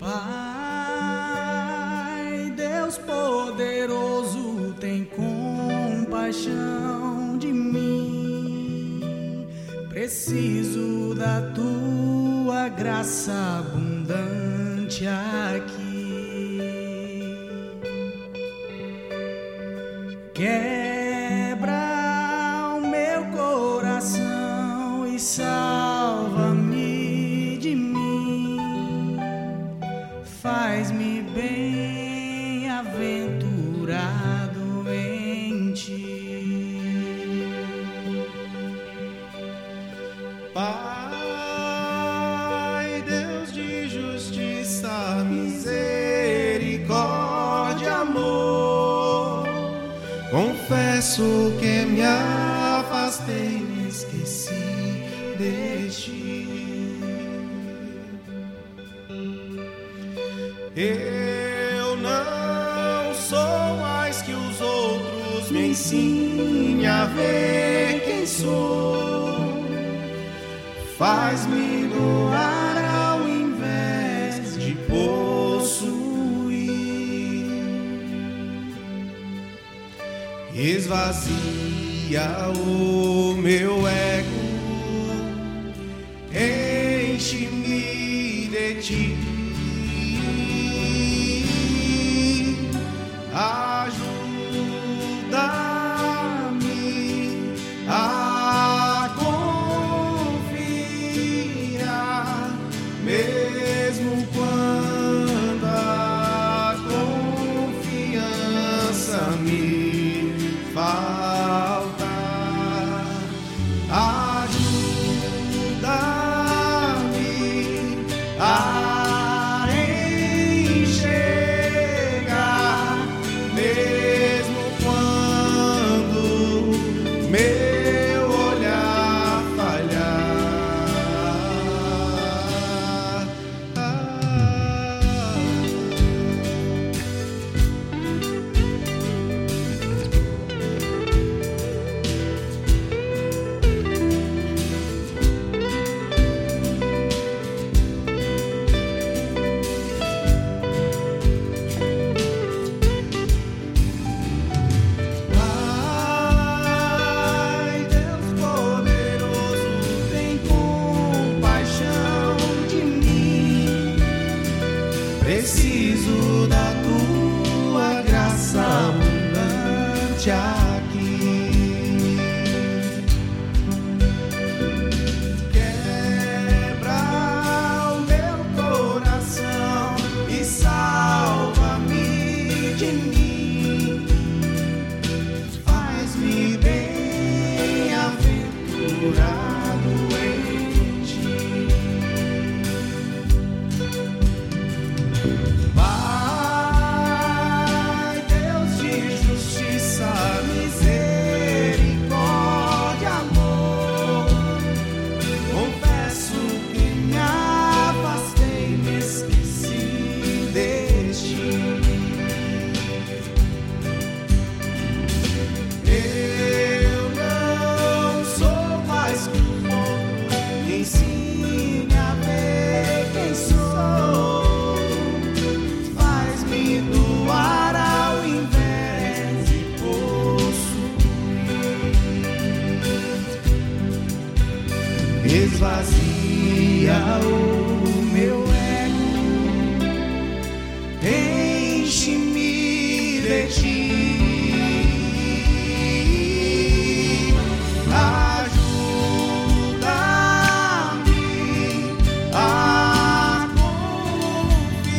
Bye. Preciso da tua graça abundante aqui. Quebra o meu coração e salva-me de mim. Faz-me bem-aventurado misericórdia, amor. Confesso que me afastei, me esqueci de ti. Eu não sou mais que os outros, me ensine a ver quem sou. Faz-me doar Esvazia o meu ego, enche-me de ti. Abundante esvazia o meu ego, enche-me de ti. Ajuda-me a confiar.